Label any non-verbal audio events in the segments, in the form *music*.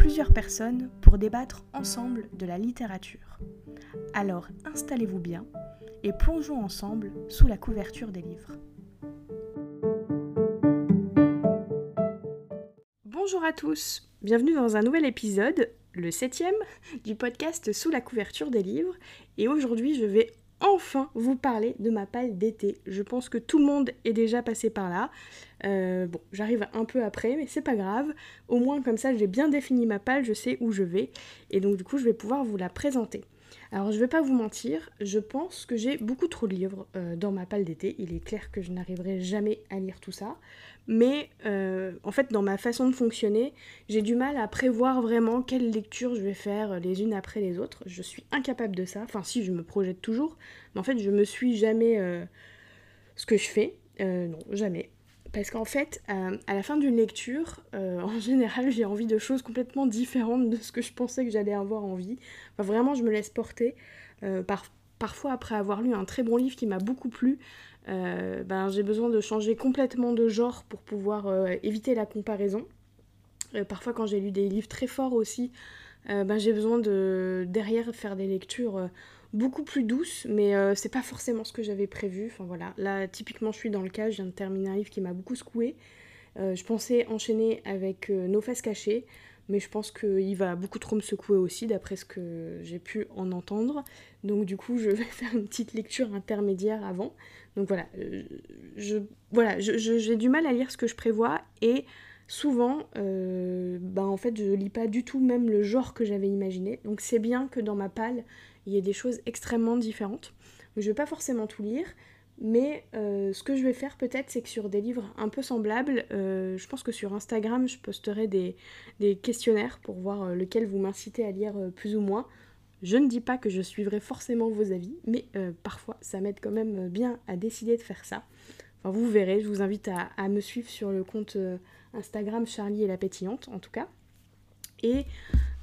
plusieurs personnes pour débattre ensemble de la littérature. Alors installez-vous bien et plongeons ensemble sous la couverture des livres. Bonjour à tous, bienvenue dans un nouvel épisode, le septième, du podcast Sous la couverture des livres. Et aujourd'hui je vais enfin vous parler de ma palle d'été. Je pense que tout le monde est déjà passé par là. Euh, bon, j'arrive un peu après, mais c'est pas grave. Au moins comme ça, j'ai bien défini ma palle, je sais où je vais. Et donc du coup, je vais pouvoir vous la présenter. Alors je vais pas vous mentir, je pense que j'ai beaucoup trop de livres euh, dans ma palle d'été. Il est clair que je n'arriverai jamais à lire tout ça. Mais euh, en fait, dans ma façon de fonctionner, j'ai du mal à prévoir vraiment quelles lectures je vais faire les unes après les autres. Je suis incapable de ça. Enfin si, je me projette toujours. Mais en fait, je me suis jamais ce que je fais. non, jamais. Parce qu'en fait, euh, à la fin d'une lecture, euh, *laughs* en général, j'ai envie de choses complètement différentes de ce que je pensais que j'allais avoir envie. Vraiment, je me laisse porter. Euh, parfois, après avoir lu un très bon livre qui m'a beaucoup plu, ben, j'ai besoin de changer complètement de genre pour pouvoir éviter la comparaison. parfois, quand j'ai lu des livres très forts aussi, ben, j'ai besoin de derrière faire des lectures beaucoup plus douce, mais euh, c'est pas forcément ce que j'avais prévu. Enfin voilà, là typiquement je suis dans le cas, je viens de terminer un livre qui m'a beaucoup secoué. Euh, je pensais enchaîner avec euh, Nos fesses cachées, mais je pense qu'il va beaucoup trop me secouer aussi, d'après ce que j'ai pu en entendre. Donc du coup, je *laughs* vais faire une petite lecture intermédiaire avant. Donc voilà, je, voilà, j'ai du mal à lire ce que je prévois et souvent, bah en fait, je lis pas du tout même le genre que j'avais imaginé. Donc c'est bien que dans ma palle, il y a des choses extrêmement différentes. Je ne vais pas forcément tout lire, mais euh, ce que je vais faire peut-être, c'est que sur des livres un peu semblables, euh, je pense que sur Instagram, je posterai des, questionnaires pour voir euh, lequel vous m'incitez à lire plus ou moins. Je ne dis pas que je suivrai forcément vos avis, mais parfois ça m'aide quand même bien à décider de faire ça. Enfin, vous verrez, je vous invite à, à me suivre sur le compte Instagram Charlie et la pétillante en tout cas. Et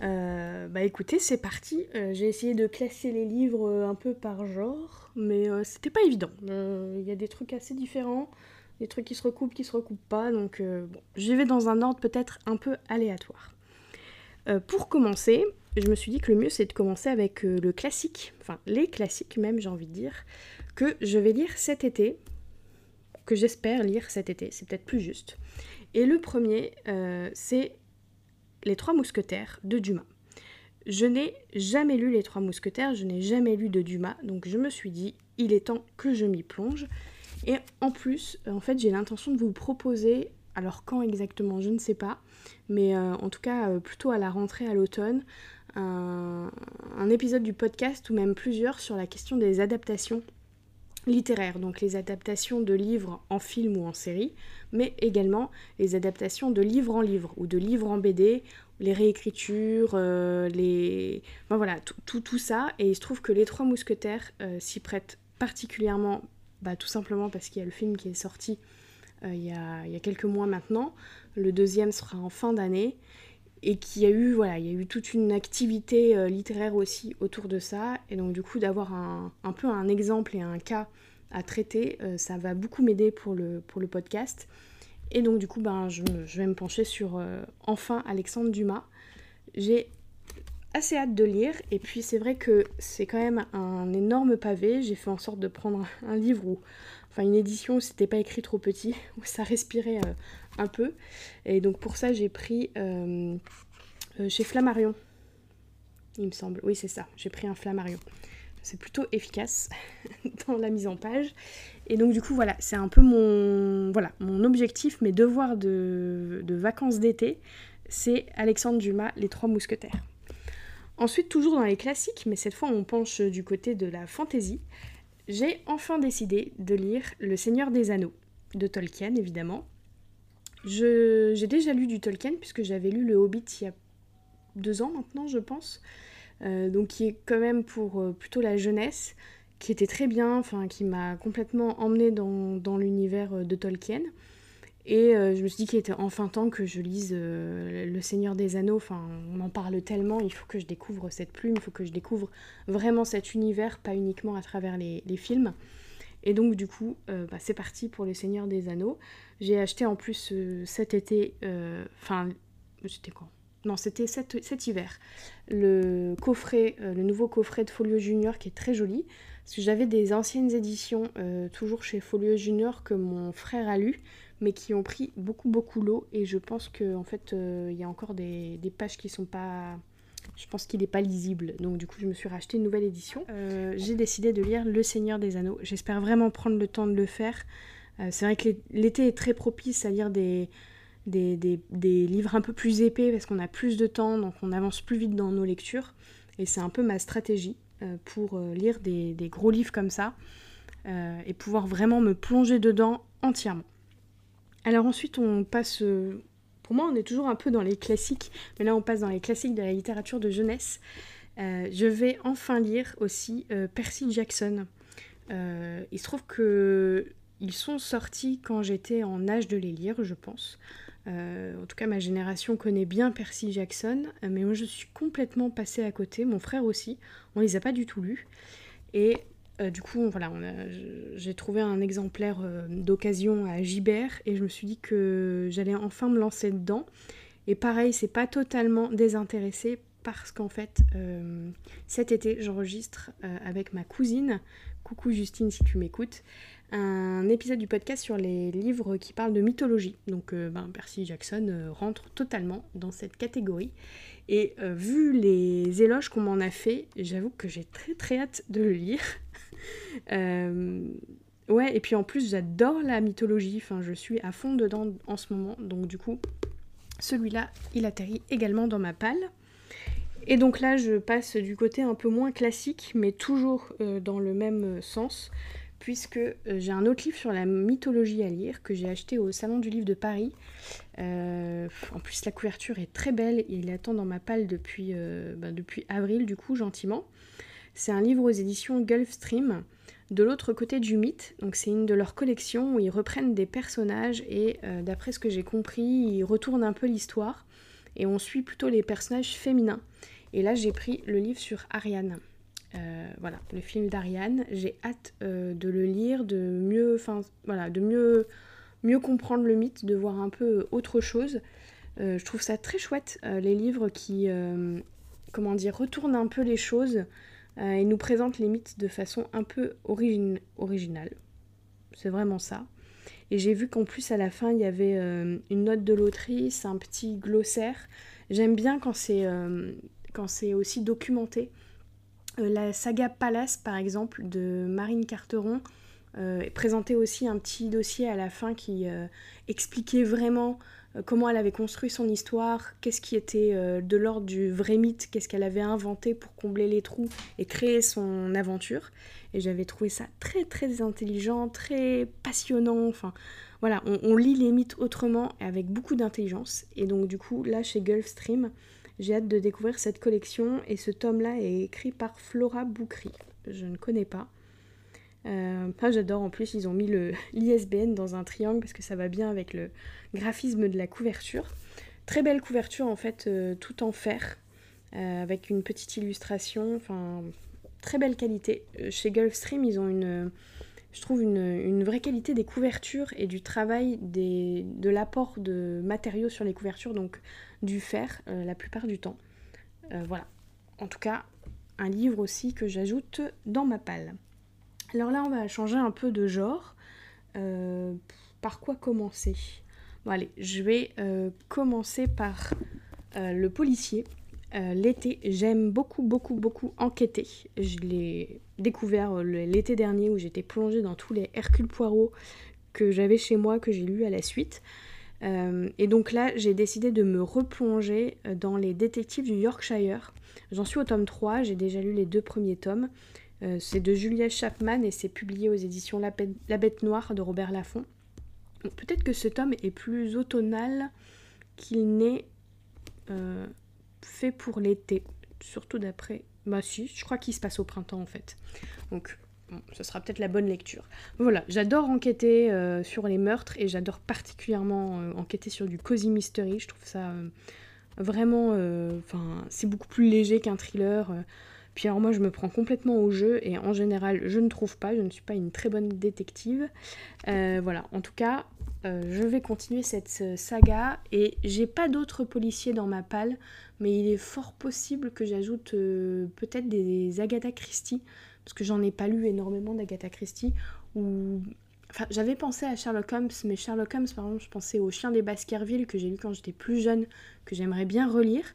euh, bah écoutez, c'est parti. Euh, j'ai essayé de classer les livres euh, un peu par genre, mais c'était pas évident. Il y a des trucs assez différents, des trucs qui se recoupent, qui se recoupent pas, donc bon, j'y vais dans un ordre peut-être un peu aléatoire. pour commencer, je me suis dit que le mieux c'est de commencer avec le classique, enfin les classiques même j'ai envie de dire, que je vais lire cet été, que j'espère lire cet été, c'est peut-être plus juste. Et le premier, c'est les Trois Mousquetaires de Dumas. Je n'ai jamais lu Les Trois Mousquetaires, je n'ai jamais lu de Dumas, donc je me suis dit, il est temps que je m'y plonge. Et en plus, en fait, j'ai l'intention de vous proposer, alors quand exactement, je ne sais pas, mais euh, en tout cas euh, plutôt à la rentrée à l'automne, un épisode du podcast ou même plusieurs sur la question des adaptations littéraires, donc les adaptations de livres en film ou en série, mais également les adaptations de livres en livre ou de livres en BD, les réécritures, euh, les... voilà, tout, tout, ça. Et il se trouve que Les Trois Mousquetaires euh, s'y prêtent particulièrement, bah, tout simplement parce qu'il y a le film qui est sorti euh, il, y a, il, y a, quelques mois maintenant. Le deuxième sera en fin d'année. Et qu'il y a eu, voilà, il a eu toute une activité littéraire aussi autour de ça. Et donc du coup d'avoir un, peu un exemple et un cas à traiter, euh, ça va beaucoup m'aider pour le, pour le podcast. Et donc du coup, ben, je, vais me pencher sur euh, enfin Alexandre Dumas. J'ai assez hâte de lire et puis c'est vrai que c'est quand même un énorme pavé. J'ai fait en sorte de prendre un, livre enfin une édition où c'était pas écrit trop petit, *laughs* où ça respirait euh, un peu. Et donc pour ça j'ai pris chez Flammarion. Il me semble. Oui c'est ça. J'ai pris un Flammarion c'est plutôt efficace *laughs* dans la mise en page. Et donc du coup voilà, c'est un peu mon, voilà, mon objectif, mes devoirs de, vacances d'été, c'est Alexandre Dumas, Les Trois Mousquetaires. Ensuite, toujours dans les classiques, mais cette fois on penche du côté de la fantaisie, j'ai enfin décidé de lire Le Seigneur des Anneaux, de Tolkien évidemment. J'ai déjà lu du Tolkien puisque j'avais lu Le Hobbit il y a deux ans maintenant, je pense. donc qui est quand même pour plutôt la jeunesse, qui était très bien, enfin qui m'a complètement emmenée dans, l'univers de Tolkien. Et je me suis dit qu'il était enfin temps que je lise Le Seigneur des Anneaux. Enfin, on en parle tellement, il faut que je découvre cette plume, il faut que je découvre vraiment cet univers, pas uniquement à travers les films. Et donc du coup, euh, bah, c'est parti pour le Seigneur des Anneaux. J'ai acheté en plus euh, cet été, euh, enfin, c'était quoi Non, c'était cet, hiver, le coffret, le nouveau coffret de Folio Junior qui est très joli. Parce que j'avais des anciennes éditions, toujours chez Folio Junior, que mon frère a lu, mais qui ont pris beaucoup beaucoup l'eau. Et je pense qu'en en fait, il y a encore des, des pages qui sont pas je pense qu'il n'est pas lisible, donc du coup je me suis racheté une nouvelle édition. Euh, j'ai décidé de lire Le Seigneur des Anneaux. J'espère vraiment prendre le temps de le faire. Euh, c'est vrai que l'été est très propice à lire des, livres un peu plus épais parce qu'on a plus de temps, donc on avance plus vite dans nos lectures. Et c'est un peu ma stratégie euh, pour lire des, gros livres comme ça et pouvoir vraiment me plonger dedans entièrement. Alors ensuite on passe pour moi, on est toujours un peu dans les classiques, mais là, on passe dans les classiques de la littérature de jeunesse. Euh, je vais enfin lire aussi euh, Percy Jackson. Euh, il se trouve que ils sont sortis quand j'étais en âge de les lire, je pense. en tout cas, ma génération connaît bien Percy Jackson, mais moi je suis complètement passée à côté. Mon frère aussi, on les a pas du tout lus. Et euh, du coup, voilà, j'ai trouvé un exemplaire euh, d'occasion à Gibert et je me suis dit que j'allais enfin me lancer dedans. Et pareil, c'est pas totalement désintéressé parce qu'en fait, euh, cet été, j'enregistre avec ma cousine, coucou Justine si tu m'écoutes, un épisode du podcast sur les livres qui parlent de mythologie. Donc, ben, Percy Jackson rentre totalement dans cette catégorie. Et vu les éloges qu'on m'en a fait, j'avoue que j'ai très très hâte de le lire. *laughs* Euh, ouais, et puis en plus, j'adore la mythologie. Enfin, je suis à fond dedans en ce moment. Donc, du coup, celui-là, il atterrit également dans ma palle. Et donc là, je passe du côté un peu moins classique, mais toujours euh, dans le même sens, puisque euh, j'ai un autre livre sur la mythologie à lire que j'ai acheté au Salon du Livre de Paris. en plus, la couverture est très belle et il attend dans ma palle depuis, bah, depuis avril, du coup, gentiment. C'est un livre aux éditions Gulfstream, de l'autre côté du mythe. Donc c'est une de leurs collections où ils reprennent des personnages et euh, d'après ce que j'ai compris, ils retournent un peu l'histoire et on suit plutôt les personnages féminins. Et là j'ai pris le livre sur Ariane. Euh, voilà, le film d'Ariane. J'ai hâte euh, de le lire, de mieux, comprendre le mythe, de voir un peu autre chose. je trouve ça très chouette les livres qui, comment dire, retournent un peu les choses. Euh, il nous présente les mythes de façon un peu originale. C'est vraiment ça. Et j'ai vu qu'en plus à la fin il y avait euh, une note de l'autrice, un petit glossaire. J'aime bien quand c'est euh, quand c'est aussi documenté. la saga Palace par exemple de Marine Carteron présentait aussi un petit dossier à la fin qui expliquait vraiment comment elle avait construit son histoire, qu'est-ce qui était euh, de l'ordre du vrai mythe, qu'est-ce qu'elle avait inventé pour combler les trous et créer son aventure. Et j'avais trouvé ça très très intelligent, très passionnant. Enfin, voilà, on, lit les mythes autrement et avec beaucoup d'intelligence. Et donc du coup, là chez Gulfstream, j'ai hâte de découvrir cette collection. Et ce tome-là est écrit par Flora Boukri. Je ne connais pas. Euh, j'adore en plus, ils ont mis *laughs* l'ISBN dans un triangle parce que ça va bien avec le graphisme de la couverture. Très belle couverture en fait, euh, tout en fer, euh, avec une petite illustration, enfin très belle qualité. Chez Gulfstream, ils ont une, je trouve une, vraie qualité des couvertures et du travail de l'apport de matériaux sur les couvertures, donc du fer la plupart du temps. voilà. En tout cas, un livre aussi que j'ajoute dans ma palle. Alors là, on va changer un peu de genre. Euh, par quoi commencer? Bon allez, je vais euh, commencer par euh, le policier. l'été, j'aime beaucoup, beaucoup, beaucoup enquêter. Je l'ai découvert l'été dernier où j'étais plongée dans tous les Hercule Poirot que j'avais chez moi, que j'ai lu à la suite. et donc là, j'ai décidé de me replonger dans les détectives du Yorkshire. J'en suis au tome 3, j'ai déjà lu les deux premiers tomes. Euh, c'est de Julia Chapman et c'est publié aux éditions La, Bête Noire de Robert Laffont. Peut-être que ce tome est plus automnal qu'il n'est euh, fait pour l'été. surtout d'après. Bah si, je crois qu'il se passe au printemps en fait. Donc Bon, ce sera peut-être la bonne lecture. Voilà, j'adore enquêter euh, sur les meurtres et j'adore particulièrement enquêter sur du cozy mystery. Je trouve ça vraiment. Enfin, c'est beaucoup plus léger qu'un thriller. Puis alors, moi, je me prends complètement au jeu et en général, je ne trouve pas. Je ne suis pas une très bonne détective. voilà, en tout cas, je vais continuer cette saga et j'ai pas d'autres policiers dans ma palle, mais il est fort possible que j'ajoute peut-être des Agatha Christie parce que j'en ai pas lu énormément d'Agatha Christie, ou... Enfin, j'avais pensé à Sherlock Holmes, mais Sherlock Holmes, par exemple, je pensais au Chien des Baskerville, que j'ai lu quand j'étais plus jeune, que j'aimerais bien relire,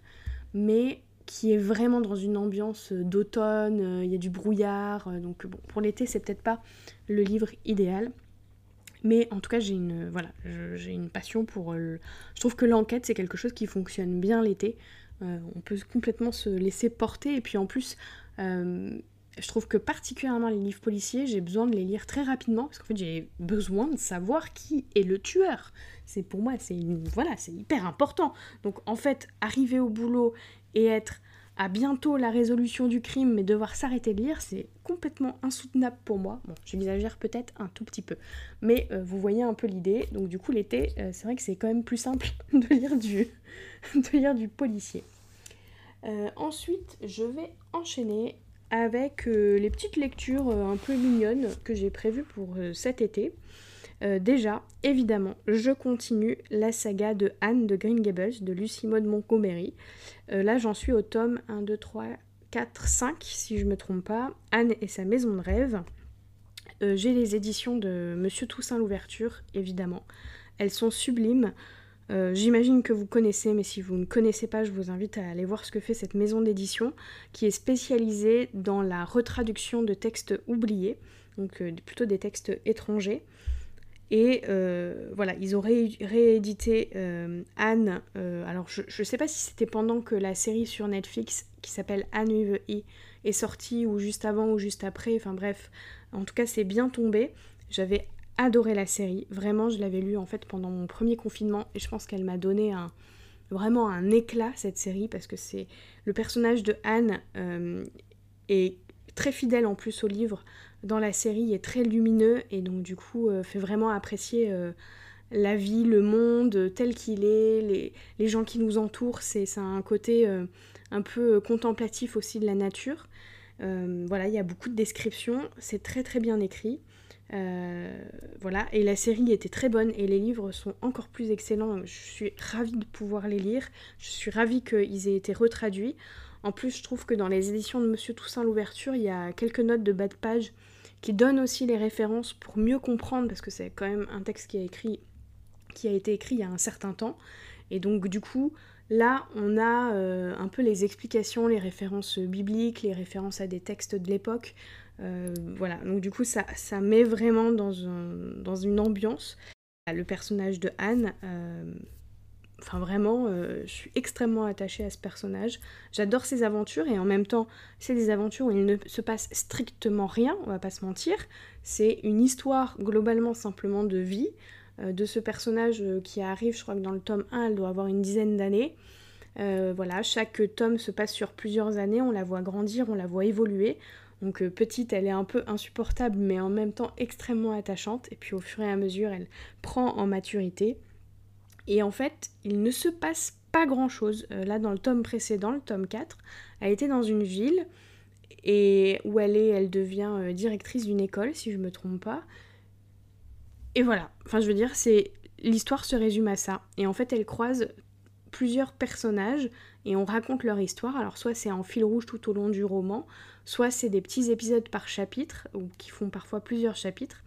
mais qui est vraiment dans une ambiance d'automne, euh, il y a du brouillard, euh, donc bon, pour l'été, c'est peut-être pas le livre idéal. Mais en tout cas, j'ai une, voilà, j'ai une passion pour... Euh, je trouve que l'enquête, c'est quelque chose qui fonctionne bien l'été. on peut complètement se laisser porter. Et puis en plus, je trouve que particulièrement les livres policiers, j'ai besoin de les lire très rapidement parce qu'en fait j'ai besoin de savoir qui est le tueur. C'est pour moi c'est voilà c'est hyper important. Donc en fait arriver au boulot et être à bientôt la résolution du crime mais devoir s'arrêter de lire c'est complètement insoutenable pour moi. Bon j'exagère peut-être un tout petit peu mais euh, vous voyez un peu l'idée. Donc du coup l'été euh, c'est vrai que c'est quand même plus simple *laughs* de lire du lire du policier. Euh, ensuite je vais enchaîner avec les petites lectures un peu mignonnes que j'ai prévues pour cet été. Déjà, évidemment, je continue la saga de Anne de Green Gables de Lucy Maud Montgomery. là, j'en suis au tome 1, 2, 3, 4, 5, si je ne me trompe pas. Anne et sa maison de rêve. j'ai les éditions de Monsieur Toussaint l'ouverture, évidemment. Elles sont sublimes. Euh, j'imagine que vous connaissez, mais si vous ne connaissez pas, je vous invite à aller voir ce que fait cette maison d'édition qui est spécialisée dans la retraduction de textes oubliés, donc euh, plutôt des textes étrangers. Et euh, voilà, ils ont réédité Anne. alors, je ne sais pas si c'était pendant que la série sur Netflix qui s'appelle Anne with e est sortie, ou juste avant, ou juste après. Enfin bref, en tout cas, c'est bien tombé. J'avais adoré la série. Vraiment, je l'avais lue en fait pendant mon premier confinement et je pense qu'elle m'a donné un, vraiment un éclat cette série parce que c'est le personnage de Anne euh, est très fidèle en plus au livre dans la série est très lumineux et donc du coup euh, fait vraiment apprécier euh, la vie, le monde tel qu'il est, les, les, gens qui nous entourent, c'est un côté un peu contemplatif aussi de la nature. voilà, il y a beaucoup de descriptions, c'est très très bien écrit. Euh, voilà, et la série était très bonne et les livres sont encore plus excellents. Je suis ravie de pouvoir les lire. Je suis ravie qu'ils aient été retraduits. En plus, je trouve que dans les éditions de Monsieur Toussaint l'ouverture, il y a quelques notes de bas de page qui donnent aussi les références pour mieux comprendre, parce que c'est quand même un texte qui a, été écrit il y a un certain temps. Et donc du coup, là, on a euh, un peu les explications, les références bibliques, les références à des textes de l'époque. Euh, voilà, donc du coup ça, met vraiment dans, dans une ambiance. Le personnage de Anne, euh, enfin vraiment, euh, je suis extrêmement attachée à ce personnage. J'adore ses aventures et en même temps, c'est des aventures où il ne se passe strictement rien, on va pas se mentir. C'est une histoire globalement simplement de vie de ce personnage qui arrive, je crois que dans le tome 1, elle doit avoir une dizaine d'années. voilà, chaque tome se passe sur plusieurs années, on la voit grandir, on la voit évoluer. Donc euh, petite, elle est un peu insupportable, mais en même temps extrêmement attachante. Et puis au fur et à mesure, elle prend en maturité. Et en fait, il ne se passe pas grand-chose. Euh, là, dans le tome précédent, le tome 4, elle était dans une ville et où elle est, elle devient euh, directrice d'une école, si je me trompe pas. Et voilà. Enfin, je veux dire, c'est l'histoire se résume à ça. Et en fait, elle croise plusieurs personnages et on raconte leur histoire. Alors soit c'est en fil rouge tout au long du roman, soit c'est des petits épisodes par chapitre, ou qui font parfois plusieurs chapitres.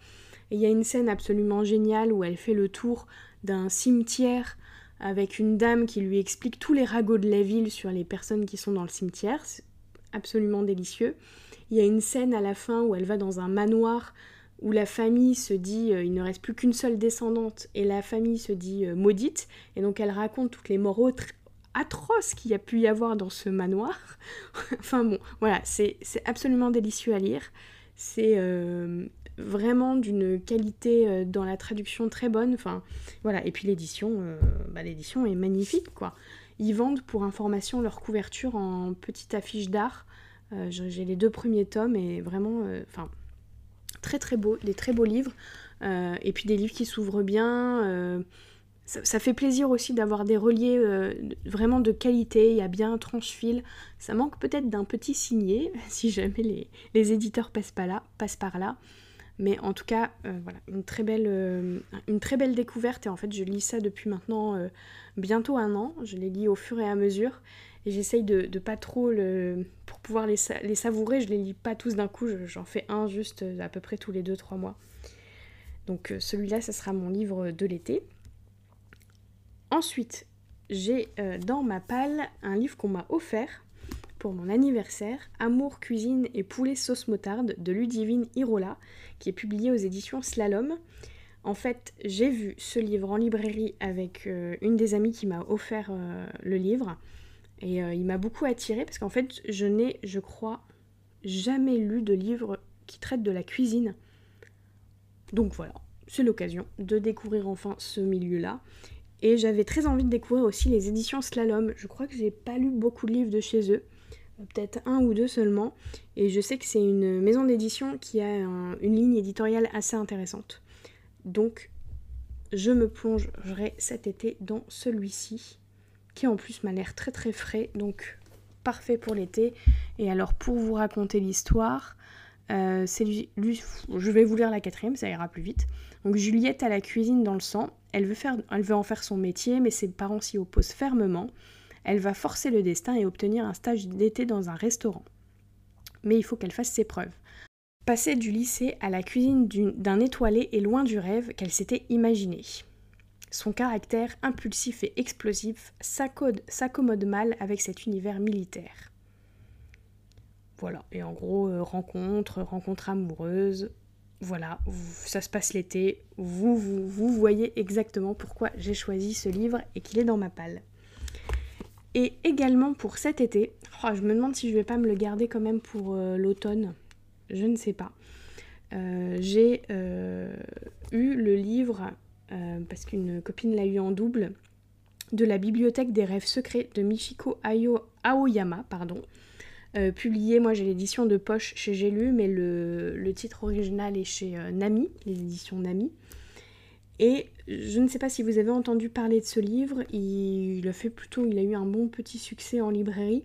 Et il y a une scène absolument géniale où elle fait le tour d'un cimetière avec une dame qui lui explique tous les ragots de la ville sur les personnes qui sont dans le cimetière. C'est absolument délicieux. Il y a une scène à la fin où elle va dans un manoir où la famille se dit euh, il ne reste plus qu'une seule descendante et la famille se dit euh, maudite et donc elle raconte toutes les morts atroces qu'il y a pu y avoir dans ce manoir. *laughs* enfin bon, voilà, c'est absolument délicieux à lire. C'est euh, vraiment d'une qualité euh, dans la traduction très bonne. Voilà, et puis l'édition, euh, bah, l'édition est magnifique quoi. ils vendent pour information leur couverture en petite affiche d'art. J'ai les deux premiers tomes et vraiment, très très beau, des très beaux livres. et puis des livres qui s'ouvrent bien ça, fait plaisir aussi d'avoir des reliés euh, vraiment de qualité, il y a bien un tranche-fil. Ça manque peut-être d'un petit signé, *laughs* si jamais les, éditeurs passent, pas là, passent par là. Mais en tout cas, euh, voilà, une très, belle, euh, une très belle découverte. Et en fait, je lis ça depuis maintenant bientôt un an. Je les lis au fur et à mesure. Et j'essaye de, de, pas trop le. Pour pouvoir les, savourer, je les lis pas tous d'un coup. J'en fais un juste à peu près tous les 2-3 mois. Donc celui-là, ça sera mon livre de l'été. Ensuite, j'ai euh, dans ma palle un livre qu'on m'a offert pour mon anniversaire, Amour, cuisine et poulet sauce motarde de Ludivine Irola, qui est publié aux éditions Slalom. En fait, j'ai vu ce livre en librairie avec euh, une des amies qui m'a offert euh, le livre. Et il m'a beaucoup attiré parce qu'en fait, je n'ai, je crois, jamais lu de livre qui traite de la cuisine. Donc voilà, c'est l'occasion de découvrir enfin ce milieu-là. Et j'avais très envie de découvrir aussi les éditions Slalom. Je crois que j'ai pas lu beaucoup de livres de chez eux, peut-être un ou deux seulement. Et je sais que c'est une maison d'édition qui a une ligne éditoriale assez intéressante. Donc je me plongerai cet été dans celui-ci, qui en plus m'a l'air très très frais, donc parfait pour l'été. Et alors pour vous raconter l'histoire, euh, c'est je vais vous lire la quatrième, ça ira plus vite. Donc Juliette a la cuisine dans le sang, elle veut, faire, elle veut en faire son métier, mais ses parents s'y opposent fermement. Elle va forcer le destin et obtenir un stage d'été dans un restaurant. Mais il faut qu'elle fasse ses preuves. Passer du lycée à la cuisine d'un étoilé est loin du rêve qu'elle s'était imaginé. Son caractère impulsif et explosif s'accommode mal avec cet univers militaire. Voilà, et en gros, euh, rencontre, rencontre amoureuse, voilà, ça se passe l'été, vous, vous, voyez exactement pourquoi j'ai choisi ce livre et qu'il est dans ma palle. Et également pour cet été, oh, je me demande si je vais pas me le garder quand même pour euh, l'automne, je ne sais pas. Euh, j'ai eu le livre, parce qu'une copine l'a eu en double, de la bibliothèque des rêves secrets de Michiko Aoyama, pardon. Euh, publié, moi j'ai l'édition de poche chez J'ai mais le, titre original est chez euh, Nami, les éditions Nami. Et je ne sais pas si vous avez entendu parler de ce livre, il, a fait plutôt, il a eu un bon petit succès en librairie.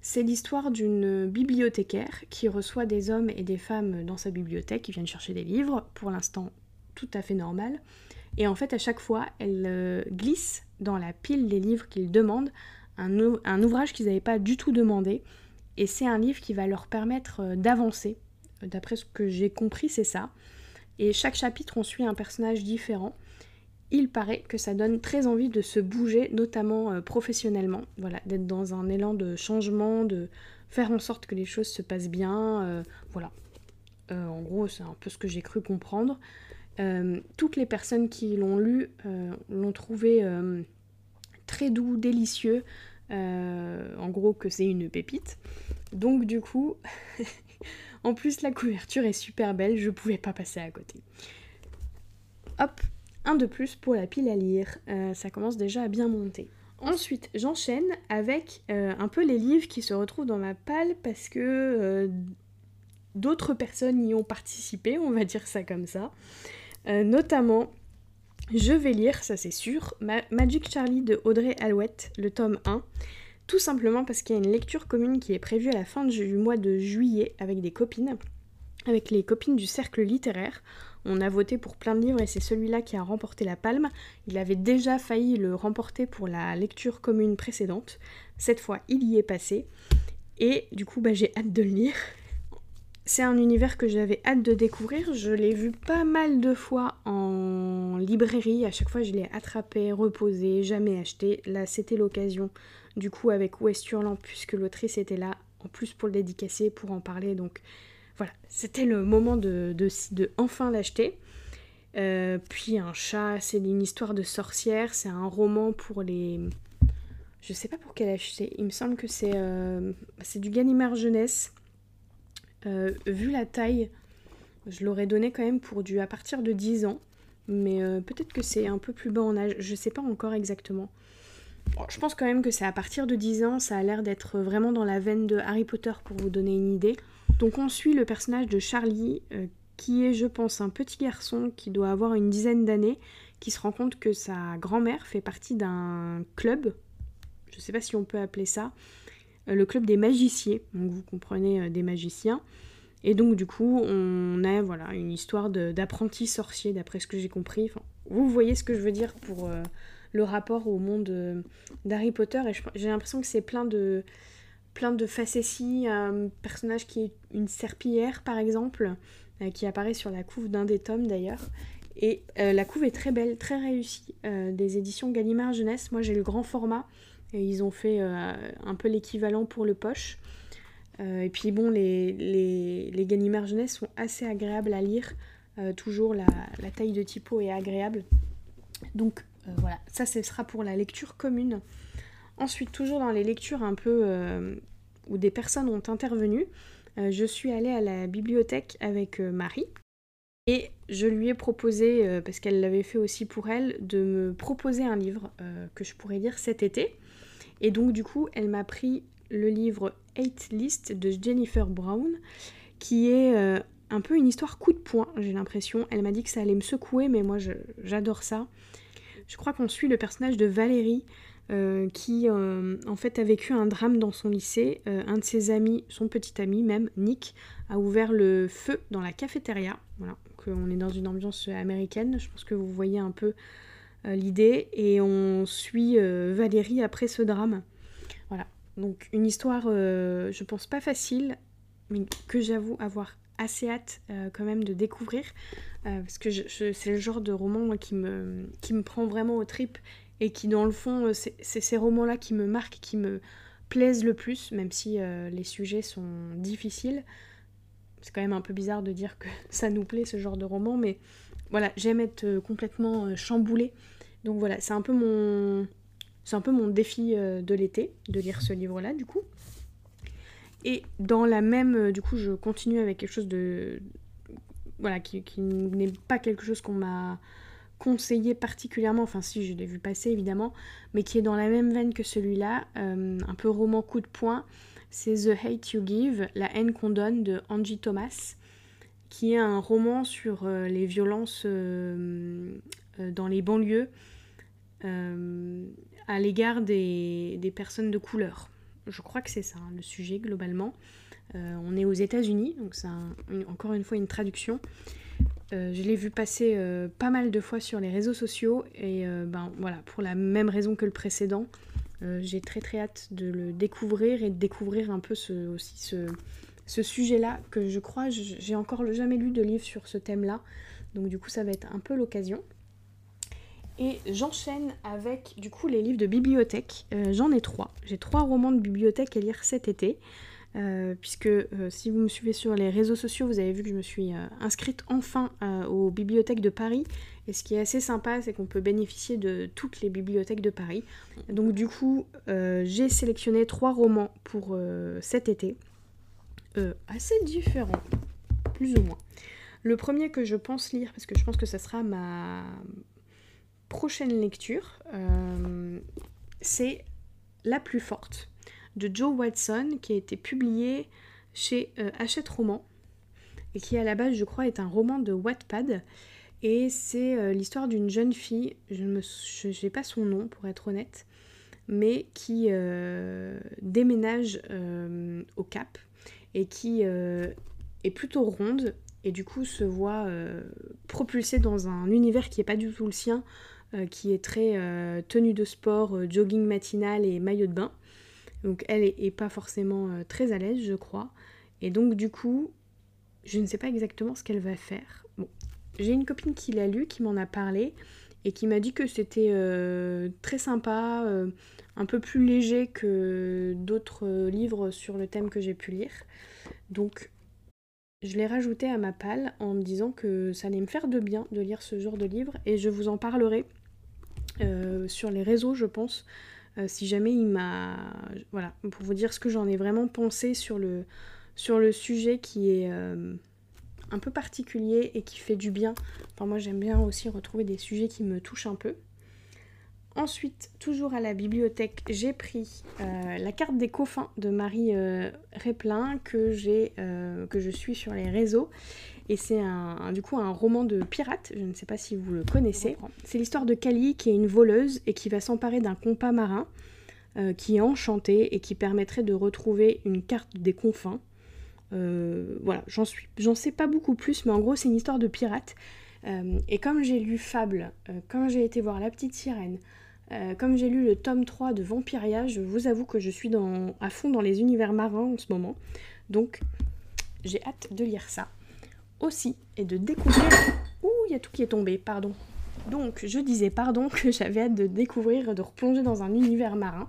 C'est l'histoire d'une bibliothécaire qui reçoit des hommes et des femmes dans sa bibliothèque qui viennent chercher des livres, pour l'instant tout à fait normal. Et en fait, à chaque fois, elle euh, glisse dans la pile des livres qu'ils demandent un, un ouvrage qu'ils n'avaient pas du tout demandé. Et c'est un livre qui va leur permettre euh, d'avancer. D'après ce que j'ai compris, c'est ça. Et chaque chapitre, on suit un personnage différent. Il paraît que ça donne très envie de se bouger, notamment euh, professionnellement. Voilà, d'être dans un élan de changement, de faire en sorte que les choses se passent bien. Euh, voilà. en gros, c'est un peu ce que j'ai cru comprendre. toutes les personnes qui l'ont lu l'ont trouvé très doux, délicieux. Euh, en gros que c'est une pépite. Donc du coup, *laughs* *laughs* en plus la couverture est super belle, je pouvais pas passer à côté. Hop, un de plus pour la pile à lire, euh, ça commence déjà à bien monter. Ensuite, j'enchaîne avec euh, un peu les livres qui se retrouvent dans ma palle parce que d'autres personnes y ont participé, on va dire ça comme ça. notamment je vais lire, ça c'est sûr, Magic Charlie de Audrey Alouette, le tome 1, tout simplement parce qu'il y a une lecture commune qui est prévue à la fin du mois de juillet avec des copines, avec les copines du cercle littéraire. On a voté pour plein de livres et c'est celui-là qui a remporté la palme. Il avait déjà failli le remporter pour la lecture commune précédente. Cette fois, il y est passé. Et du coup, bah, j'ai hâte de le lire. C'est un univers que j'avais hâte de découvrir. Je l'ai vu pas mal de fois en librairie. À chaque fois, je l'ai attrapé, reposé, jamais acheté. Là, c'était l'occasion. Du coup, avec West puisque l'autrice était là, en plus pour le dédicacer, pour en parler. Donc voilà, c'était le moment de, enfin l'acheter. Euh, puis un chat, c'est une histoire de sorcière. C'est un roman pour les. Je sais pas pour quel acheter. Il me semble que c'est euh, c'est du Gallimard jeunesse. Euh, vu la taille, je l'aurais donné quand même pour du à partir de 10 ans. Mais euh, peut-être que c'est un peu plus bas en âge, je sais pas encore exactement. je pense quand même que c'est à partir de 10 ans, ça a l'air d'être vraiment dans la veine de Harry Potter pour vous donner une idée. Donc on suit le personnage de Charlie, euh, qui est, je pense, un petit garçon qui doit avoir une dizaine d'années, qui se rend compte que sa grand-mère fait partie d'un club, je ne sais pas si on peut appeler ça, le club des magiciens, donc vous comprenez euh, des magiciens. Et donc du coup, on a voilà une histoire d'apprenti sorcier, d'après ce que j'ai compris. vous voyez ce que je veux dire pour le rapport au monde d'Harry Potter. Et j'ai l'impression que c'est plein de plein de facéties, un personnage qui est une serpillière par exemple, euh, qui apparaît sur la couve d'un des tomes d'ailleurs. Et euh, la couve est très belle, très réussie, euh, des éditions Gallimard Jeunesse. Moi j'ai le grand format, ils ont fait un peu l'équivalent pour le poche. et puis bon, les, les, les, Gallimard sont assez agréables à lire. toujours la, la, taille de typo est agréable. Donc voilà, ça ce sera pour la lecture commune. Ensuite, toujours dans les lectures un peu euh, où des personnes ont intervenu, euh, je suis allée à la bibliothèque avec euh, Marie et je lui ai proposé, parce qu'elle l'avait fait aussi pour elle, de me proposer un livre que je pourrais lire cet été. Et donc du coup, elle m'a pris le livre Eight List de Jennifer Brown, qui est un peu une histoire coup de poing, j'ai l'impression. Elle m'a dit que ça allait me secouer, mais moi j'adore ça. Je crois qu'on suit le personnage de Valérie, euh, qui euh, en fait a vécu un drame dans son lycée. Euh, un de ses amis, son petit ami même, Nick, a ouvert le feu dans la cafétéria. Voilà, on est dans une ambiance américaine, je pense que vous voyez un peu l'idée. Et on suit Valérie après ce drame. Voilà, donc une histoire, je pense pas facile, mais que j'avoue avoir assez hâte quand même de découvrir. parce que c'est le genre de roman qui, me, qui me prend vraiment au trip et qui dans le fond, euh, c'est ces romans-là qui me marquent, qui me plaisent le plus, même si euh, les sujets sont difficiles. C'est quand même un peu bizarre de dire que *laughs* ça nous plaît ce genre de roman, mais voilà, j'aime être euh, complètement chamboulée. Donc voilà, c'est un peu mon, c'est un peu mon défi de l'été de lire ce livre-là, du coup. Et dans la même, du coup, je continue avec quelque chose de, voilà, qui, n'est pas quelque chose qu'on m'a conseillé particulièrement, enfin si je l'ai vu passer évidemment, mais qui est dans la même veine que celui-là, euh, un peu roman coup de poing, c'est The Hate You Give, La haine qu'on donne de Angie Thomas, qui est un roman sur euh, les violences euh, dans les banlieues à l'égard des, personnes de couleur. Je crois que c'est ça hein, le sujet globalement. on est aux États-Unis, donc c'est encore une fois une traduction. Euh, je l'ai vu passer euh, pas mal de fois sur les réseaux sociaux et euh, ben voilà, pour la même raison que le précédent, j'ai très très hâte de le découvrir et de découvrir un peu aussi ce, ce sujet-là que je crois, j'ai encore jamais lu de livre sur ce thème-là, donc du coup ça va être un peu l'occasion. Et j'enchaîne avec du coup les livres de bibliothèque. J'en ai trois. J'ai trois romans de bibliothèque à lire cet été. Euh, puisque euh, si vous me suivez sur les réseaux sociaux, vous avez vu que je me suis euh, inscrite enfin aux bibliothèques de Paris. Et ce qui est assez sympa, c'est qu'on peut bénéficier de toutes les bibliothèques de Paris. Donc du coup, j'ai sélectionné trois romans pour cet été, assez différents, plus ou moins. Le premier que je pense lire, parce que je pense que ça sera ma prochaine lecture, c'est La plus forte de Joe Watson qui a été publié chez euh, Hachette Roman et qui à la base je crois est un roman de Wattpad et c'est euh, l'histoire d'une jeune fille, je ne sais pas son nom pour être honnête, mais qui euh, déménage au Cap et qui est plutôt ronde et du coup se voit propulsée dans un univers qui n'est pas du tout le sien, qui est très tenue de sport, jogging matinal et maillot de bain. Donc elle est, pas forcément euh, très à l'aise, je crois. Et donc du coup, je ne sais pas exactement ce qu'elle va faire. J'ai une copine qui l'a lu, qui m'en a parlé et qui m'a dit que c'était euh, très sympa, euh, un peu plus léger que d'autres livres sur le thème que j'ai pu lire. Donc je l'ai rajouté à ma palle en me disant que ça allait me faire de bien de lire ce genre de livre et je vous en parlerai sur les réseaux, je pense, euh, si jamais il m'a... Voilà, pour vous dire ce que j'en ai vraiment pensé sur le, sur le sujet qui est euh, un peu particulier et qui fait du bien. Enfin, moi j'aime bien aussi retrouver des sujets qui me touchent un peu. Ensuite, toujours à la bibliothèque, j'ai pris euh, la carte des coffins de Marie euh, Réplin que, euh, que je suis sur les réseaux. Et c'est un, du coup un roman de pirate, je ne sais pas si vous le connaissez. C'est l'histoire de Kali qui est une voleuse et qui va s'emparer d'un compas marin qui est enchanté et qui permettrait de retrouver une carte des confins. Voilà, j'en suis, j'en sais pas beaucoup plus, mais en gros c'est une histoire de pirate. et comme j'ai lu Fable, comme j'ai été voir La Petite Sirène, euh, comme j'ai lu le tome 3 de Vampiria, je vous avoue que je suis dans, à fond dans les univers marins en ce moment. Donc j'ai hâte de lire ça. Aussi, et de découvrir... Ouh, il y a tout qui est tombé, pardon. Donc je disais pardon *laughs* que j'avais hâte de découvrir, de replonger dans un univers marin.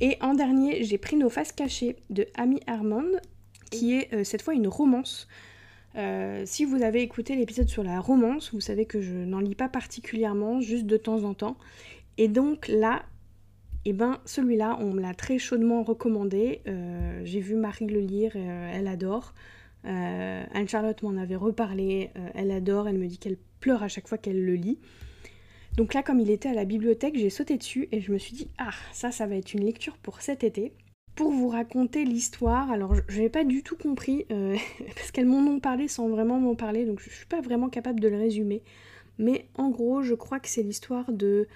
Et en dernier, j'ai pris Nos faces cachées de Amy Armand, qui est euh, cette fois une romance. Euh, si vous avez écouté l'épisode sur la romance, vous savez que je n'en lis pas particulièrement, juste de temps en temps. Et donc là, eh ben, celui-là, on me l'a très chaudement recommandé. Euh, j'ai vu Marie le lire, elle adore. Anne-Charlotte m'en avait reparlé, elle adore, elle me dit qu'elle pleure à chaque fois qu'elle le lit. Donc là, comme il était à la bibliothèque, j'ai sauté dessus et je me suis dit, ah, ça, ça va être une lecture pour cet été. Pour vous raconter l'histoire, alors je n'ai pas du tout compris, *laughs* parce qu'elles m'en ont parlé sans vraiment m'en parler, donc je ne suis pas vraiment capable de le résumer. Mais en gros, je crois que c'est l'histoire de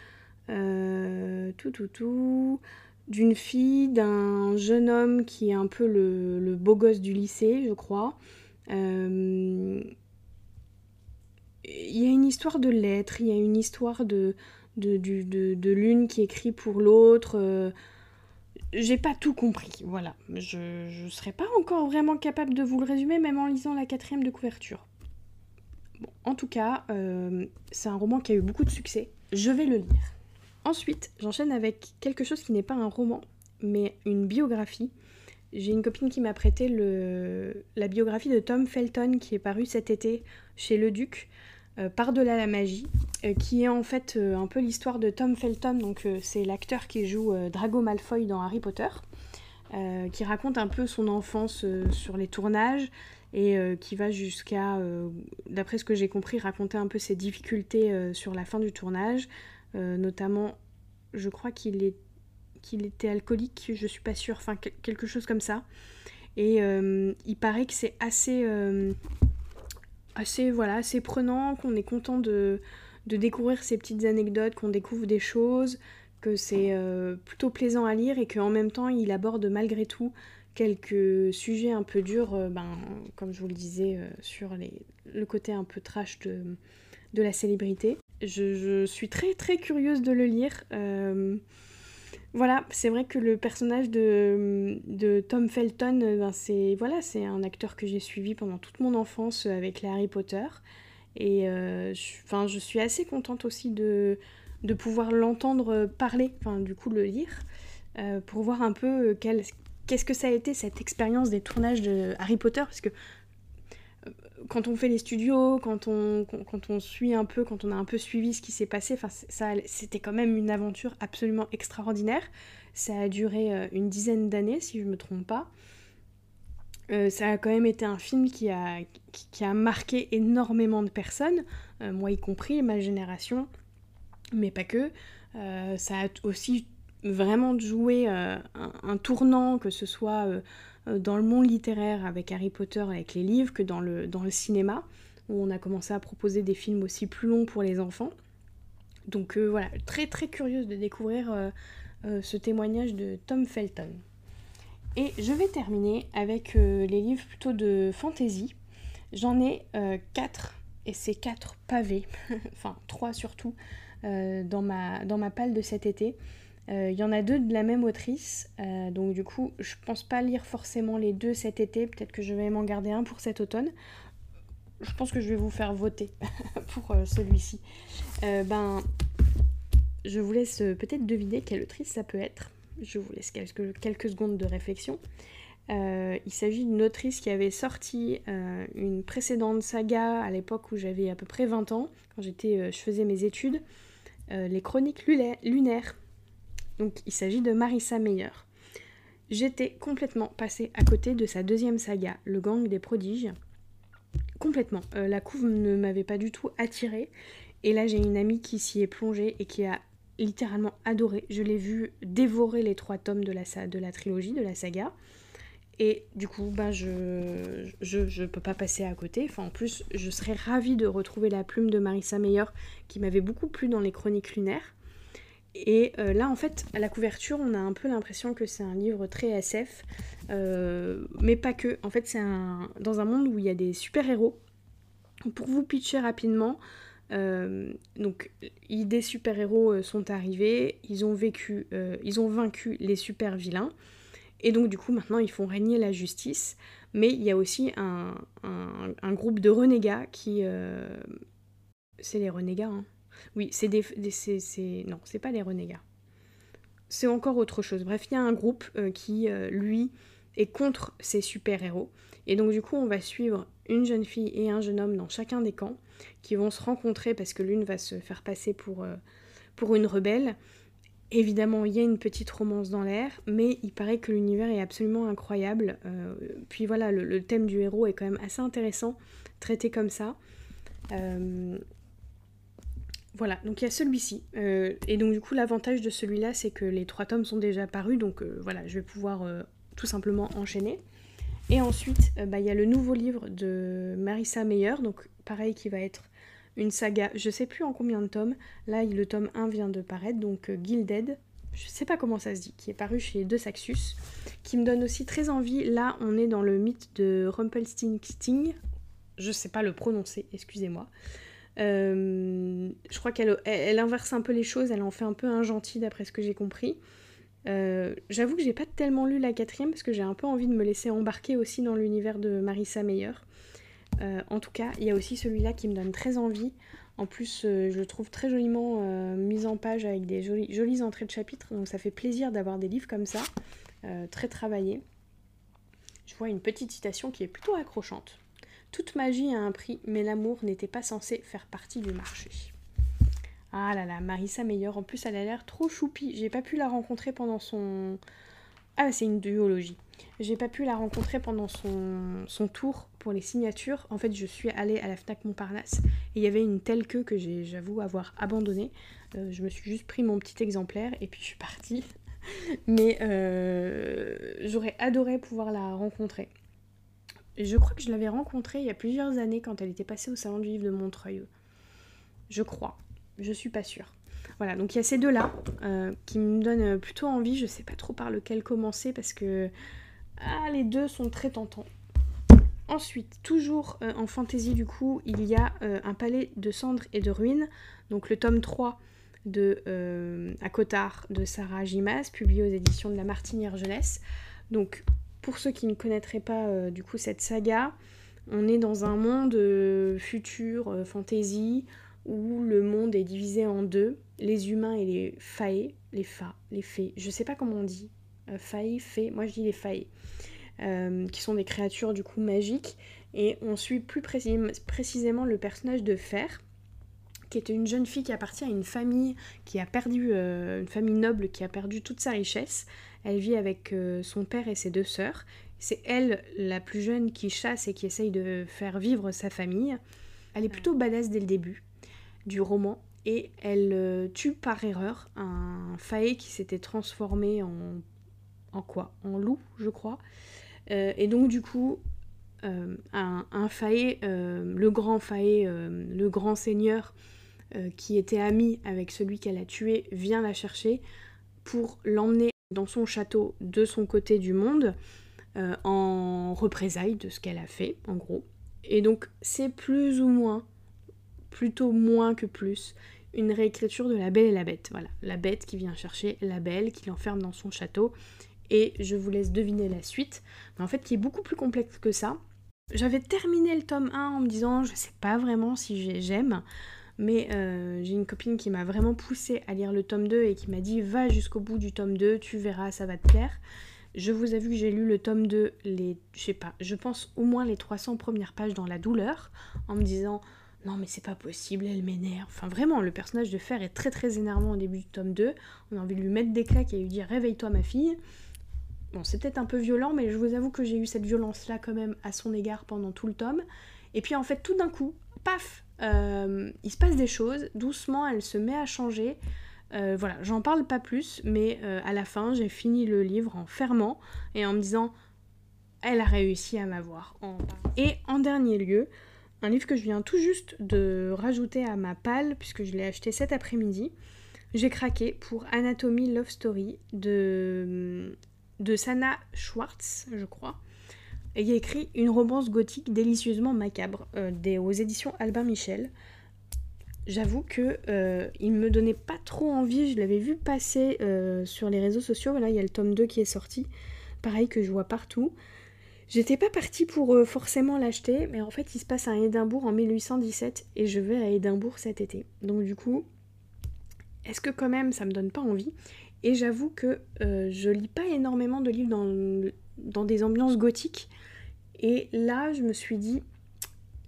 euh, tout, tout, tout, d'une fille, d'un jeune homme qui est un peu le, beau gosse du lycée, je crois. Euh, il y a une histoire de lettres, il y a une histoire de, l'une qui écrit pour l'autre. Euh, j'ai pas tout compris, voilà. Je ne serais pas encore vraiment capable de vous le résumer, même en lisant la quatrième de couverture. Bon, en tout cas, c'est un roman qui a eu beaucoup de succès. Je vais le lire. Ensuite, j'enchaîne avec quelque chose qui n'est pas un roman, mais une biographie. J'ai une copine qui m'a prêté la biographie de Tom Felton qui est parue cet été chez Le Duc, euh, Par-delà la magie, euh, qui est en fait euh, un peu l'histoire de Tom Felton, donc c'est l'acteur qui joue Drago Malfoy dans Harry Potter, qui raconte un peu son enfance sur les tournages et qui va jusqu'à, d'après ce que j'ai compris, raconter un peu ses difficultés sur la fin du tournage, euh, notamment, je crois qu'il était alcoolique, je suis pas sûre, enfin quelque chose comme ça. Et euh, il paraît que c'est assez, euh, assez, voilà, assez prenant, qu'on est content de, de, découvrir ces petites anecdotes, qu'on découvre des choses, que c'est plutôt plaisant à lire et qu'en même temps il aborde malgré tout quelques sujets un peu durs, ben, comme je vous le disais, sur les, le côté un peu trash de la célébrité. Je, suis très très curieuse de le lire. Euh, voilà, c'est vrai que le personnage de, Tom Felton, euh, ben c'est voilà, c'est un acteur que j'ai suivi pendant toute mon enfance avec les Harry Potter. Et euh, enfin, je suis assez contente aussi de, de pouvoir l'entendre parler, enfin du coup le lire, pour voir un peu qu'est-ce que ça a été cette expérience des tournages de Harry Potter, parce que quand on fait les studios, quand on, quand on suit un peu, quand on a un peu suivi ce qui s'est passé, c'était quand même une aventure absolument extraordinaire. Ça a duré euh, une dizaine d'années, si je ne me trompe pas. Euh, ça a quand même été un film qui a, qui, a marqué énormément de personnes, euh, moi y compris, ma génération, mais pas que. ça a aussi vraiment joué un, tournant, que ce soit dans le monde littéraire avec Harry Potter, avec les livres, que dans le, dans le cinéma, où on a commencé à proposer des films aussi plus longs pour les enfants. Donc euh, voilà, très très curieuse de découvrir euh, ce témoignage de Tom Felton. Et je vais terminer avec les livres plutôt de fantasy. J'en ai quatre, et c'est quatre pavés, *laughs* enfin trois surtout, dans, ma, dans ma palle de cet été. Il euh, y en a deux de la même autrice, euh, donc du coup, je pense pas lire forcément les deux cet été. Peut-être que je vais m'en garder un pour cet automne. Je pense que je vais vous faire voter *laughs* pour euh, celui-ci. ben, je vous laisse peut-être deviner quelle autrice ça peut être. Je vous laisse quelques, secondes de réflexion. il s'agit d'une autrice qui avait sorti une précédente saga à l'époque où j'avais à peu près 20 ans, quand j'étais, je faisais mes études, les Chroniques lunaires donc il s'agit de Marissa Meyer. J'étais complètement passée à côté de sa deuxième saga, Le Gang des Prodiges. Complètement. Euh, la couve ne m'avait pas du tout attirée. Et là, j'ai une amie qui s'y est plongée et qui a littéralement adoré. Je l'ai vu dévorer les trois tomes de la, trilogie, de la saga. Et du coup, ben je, je, peux pas passer à côté. Enfin, en plus, je serais ravie de retrouver la plume de Marissa Meyer qui m'avait beaucoup plu dans les chroniques lunaires. Et euh, là, en fait, à la couverture, on a un peu l'impression que c'est un livre très SF, euh, mais pas que. En fait, c'est dans un monde où il y a des super-héros. Pour vous pitcher rapidement, euh, donc, des super-héros sont arrivés, ils ont vécu, ils ont vaincu les super-vilains. Et donc du coup maintenant ils font régner la justice. Mais il y a aussi un, un, groupe de renégats qui... C'est les renégats, hein Oui, c'est des... c'est, non, c'est pas les renégats. C'est encore autre chose. Bref, il y a un groupe euh, qui, euh, lui, est contre ces super-héros. Et donc du coup on va suivre une jeune fille et un jeune homme dans chacun des camps qui vont se rencontrer parce que l'une va se faire passer pour, pour une rebelle Évidemment, il y a une petite romance dans l'air, mais il paraît que l'univers est absolument incroyable. Euh, puis voilà, le, thème du héros est quand même assez intéressant, traité comme ça. Euh, voilà, donc il y a celui-ci. Euh, et donc du coup, l'avantage de celui-là, c'est que les trois tomes sont déjà parus, donc voilà, je vais pouvoir tout simplement enchaîner. Et ensuite, bah, il y a le nouveau livre de Marissa Meyer, donc pareil qui va être une saga, je sais plus en combien de tomes. Là, le tome 1 vient de paraître, donc euh, Gilded, je sais pas comment ça se dit, qui est paru chez De Saxus, qui me donne aussi très envie. Là, on est dans le mythe de Rumpelstiltskin, je sais pas le prononcer, excusez-moi. Euh, je crois qu'elle elle, inverse un peu les choses, elle en fait un peu un gentil d'après ce que j'ai compris. Euh, j'avoue que j'ai pas tellement lu la quatrième parce que j'ai un peu envie de me laisser embarquer aussi dans l'univers de Marissa Meyer. Euh, en tout cas, il y a aussi celui-là qui me donne très envie. En plus, je le trouve très joliment mis en page avec des jolies, entrées de chapitres. Donc ça fait plaisir d'avoir des livres comme ça, très travaillés. Je vois une petite citation qui est plutôt accrochante. Toute magie a un prix, mais l'amour n'était pas censé faire partie du marché. Ah là là, Marissa Meyer, en plus elle a l'air trop choupie. J'ai pas pu la rencontrer pendant son, ah, c'est une duologie. J'ai pas pu la rencontrer pendant son, tour pour les signatures. En fait, je suis allée à la Fnac Montparnasse et il y avait une telle queue que j'avoue, avoir abandonnée. Euh, je me suis juste pris mon petit exemplaire et puis je suis partie. *laughs* Mais euh, j'aurais adoré pouvoir la rencontrer. Je crois que je l'avais rencontrée il y a plusieurs années quand elle était passée au Salon du Livre de Montreuil. Je crois. Je suis pas sûre. Voilà, donc il y a ces deux-là euh, qui me donnent plutôt envie. Je sais pas trop par lequel commencer parce que ah, les deux sont très tentants. Ensuite, toujours euh, en fantasy du coup, il y a euh, un palais de cendres et de ruines, donc le tome 3 de À Cotard de Sarah Gimas, publié aux éditions de la Martinière Jeunesse. Donc pour ceux qui ne connaîtraient pas du coup cette saga, on est dans un monde futur, fantasy, où le monde est divisé en deux, les humains et les fae, les fa, les fées, je sais pas comment on dit, euh, fae, fées, moi je dis les fae, euh, qui sont des créatures du coup magiques, et on suit plus précisément le personnage de Fer, qui était une jeune fille qui appartient à une famille qui a perdu, euh, une famille noble qui a perdu toute sa richesse. Elle vit avec son père et ses deux sœurs. C'est elle, la plus jeune, qui chasse et qui essaye de faire vivre sa famille. Elle est plutôt badass dès le début du roman et elle euh, tue par erreur un faé qui s'était transformé en, en quoi? En loup, je crois. Euh, et donc du coup, euh, un, un faé, le grand faé, le grand seigneur qui était ami avec celui qu'elle a tué, vient la chercher pour l'emmener dans son château de son côté du monde en représailles de ce qu'elle a fait, en gros. Et donc c'est plus ou moins plutôt moins que plus, une réécriture de La Belle et la Bête. Voilà, la bête qui vient chercher la belle, qui l'enferme dans son château, et je vous laisse deviner la suite, mais en fait qui est beaucoup plus complexe que ça. J'avais terminé le tome 1 en me disant je sais pas vraiment si j'aime, mais euh, j'ai une copine qui m'a vraiment poussé à lire le tome 2 et qui m'a dit va jusqu'au bout du tome 2, tu verras, ça va te plaire. Je vous avoue que j'ai lu le tome 2, les, je sais pas, je pense au moins les 300 premières pages dans la douleur, en me disant non mais c'est pas possible, elle m'énerve. Enfin vraiment, le personnage de Fer est très très énervant au début du tome 2. On a envie de lui mettre des claques et lui dire réveille-toi ma fille. Bon, c'est peut-être un peu violent, mais je vous avoue que j'ai eu cette violence-là quand même à son égard pendant tout le tome. Et puis en fait, tout d'un coup, paf, euh, il se passe des choses. Doucement, elle se met à changer. Euh, voilà, j'en parle pas plus, mais euh, à la fin, j'ai fini le livre en fermant et en me disant, elle a réussi à m'avoir. Et en dernier lieu, un livre que je viens tout juste de rajouter à ma palle, puisque je l'ai acheté cet après-midi. J'ai craqué pour Anatomy Love Story de, de Sana Schwartz, je crois. Et il a écrit une romance gothique délicieusement macabre euh, des, aux éditions Albin Michel. J'avoue que euh, il me donnait pas trop envie, je l'avais vu passer euh, sur les réseaux sociaux, voilà, il y a le tome 2 qui est sorti, pareil que je vois partout. J'étais pas partie pour euh, forcément l'acheter, mais en fait il se passe à Édimbourg en 1817 et je vais à Édimbourg cet été. Donc du coup, est-ce que quand même ça me donne pas envie? Et j'avoue que je lis pas énormément de livres dans des ambiances gothiques. Et là, je me suis dit,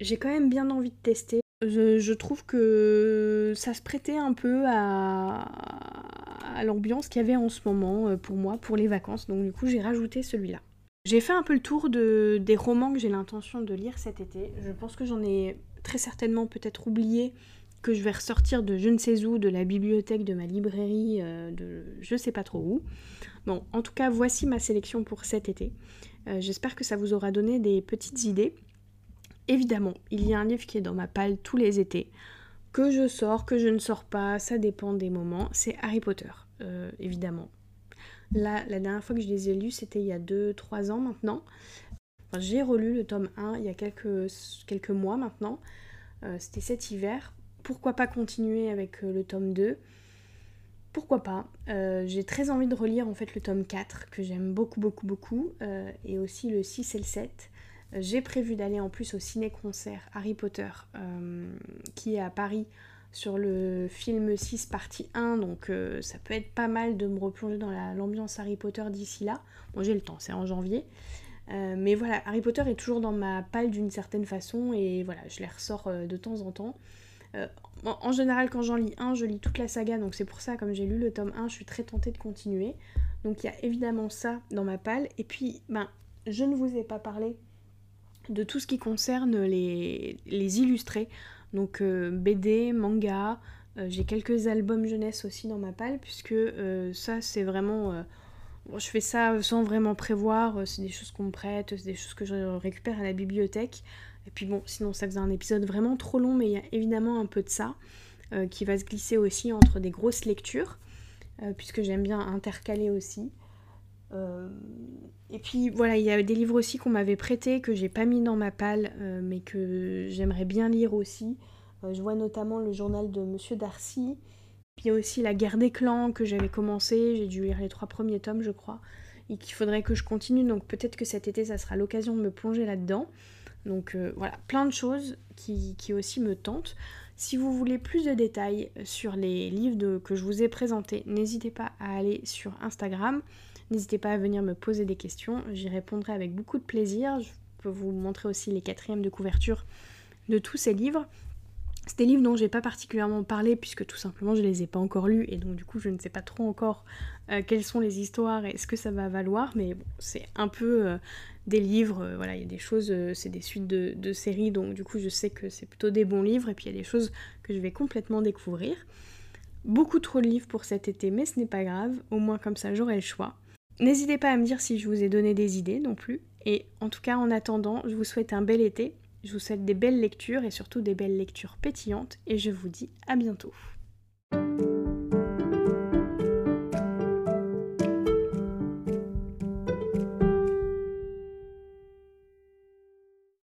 j'ai quand même bien envie de tester. Je, trouve que ça se prêtait un peu à, l'ambiance qu'il y avait en ce moment euh, pour moi, pour les vacances. Donc du coup, j'ai rajouté celui-là. J'ai fait un peu le tour de, des romans que j'ai l'intention de lire cet été. Je pense que j'en ai très certainement peut-être oublié que je vais ressortir de je ne sais où, de la bibliothèque, de ma librairie, euh, de je sais pas trop où. Bon, en tout cas, voici ma sélection pour cet été. Euh, j'espère que ça vous aura donné des petites idées. Évidemment, il y a un livre qui est dans ma palle tous les étés, que je sors, que je ne sors pas, ça dépend des moments. C'est Harry Potter, euh, évidemment. Là, la dernière fois que je les ai lus, c'était il y a 2-3 ans maintenant. j'ai relu le tome 1 il y a quelques, quelques mois maintenant. Euh, c'était cet hiver. Pourquoi pas continuer avec le tome 2 Pourquoi pas euh, J'ai très envie de relire en fait le tome 4 que j'aime beaucoup beaucoup beaucoup et aussi le 6 et le 7. J'ai prévu d'aller en plus au ciné-concert Harry Potter qui est à Paris sur le film 6 partie 1, donc euh, ça peut être pas mal de me replonger dans l'ambiance Harry Potter d'ici là. Bon j'ai le temps, c'est en janvier. Euh, mais voilà, Harry Potter est toujours dans ma palle d'une certaine façon et voilà, je les ressors euh, de temps en temps. En, général, quand j'en lis un, je lis toute la saga, donc c'est pour ça, comme j'ai lu le tome 1, je suis très tentée de continuer. Donc il y a évidemment ça dans ma palle. Et puis, ben, je ne vous ai pas parlé de tout ce qui concerne les, illustrés. Donc euh, BD, manga, euh, j'ai quelques albums jeunesse aussi dans ma palle, puisque euh, ça c'est vraiment... je fais ça sans vraiment prévoir, c'est des choses qu'on me prête, c'est des choses que je récupère à la bibliothèque. Et puis bon, sinon ça faisait un épisode vraiment trop long, mais il y a évidemment un peu de ça qui va se glisser aussi entre des grosses lectures, puisque j'aime bien intercaler aussi. et puis voilà, il y a des livres aussi qu'on m'avait prêtés, que j'ai pas mis dans ma palle, mais que j'aimerais bien lire aussi. Euh, je vois notamment le journal de Monsieur Darcy. Puis il y a aussi La guerre des clans que j'avais commencé. J'ai dû lire les trois premiers tomes, je crois. Et qu'il faudrait que je continue. Donc peut-être que cet été, ça sera l'occasion de me plonger là-dedans. Donc euh, voilà, plein de choses qui, aussi me tentent. Si vous voulez plus de détails sur les livres que je vous ai présentés, n'hésitez pas à aller sur Instagram. N'hésitez pas à venir me poser des questions. J'y répondrai avec beaucoup de plaisir. Je peux vous montrer aussi les quatrièmes de couverture de tous ces livres. C'est des livres dont j'ai pas particulièrement parlé puisque tout simplement je les ai pas encore lus et donc du coup je ne sais pas trop encore euh, quelles sont les histoires et ce que ça va valoir? Mais bon, c'est un peu euh, des livres, euh, voilà il y a des choses, c'est des suites de, de, séries donc du coup je sais que c'est plutôt des bons livres et puis il y a des choses que je vais complètement découvrir. Beaucoup trop de livres pour cet été mais ce n'est pas grave, au moins comme ça j'aurai le choix. N'hésitez pas à me dire si je vous ai donné des idées non plus et en tout cas en attendant je vous souhaite un bel été je vous souhaite des belles lectures et surtout des belles lectures pétillantes et je vous dis à bientôt.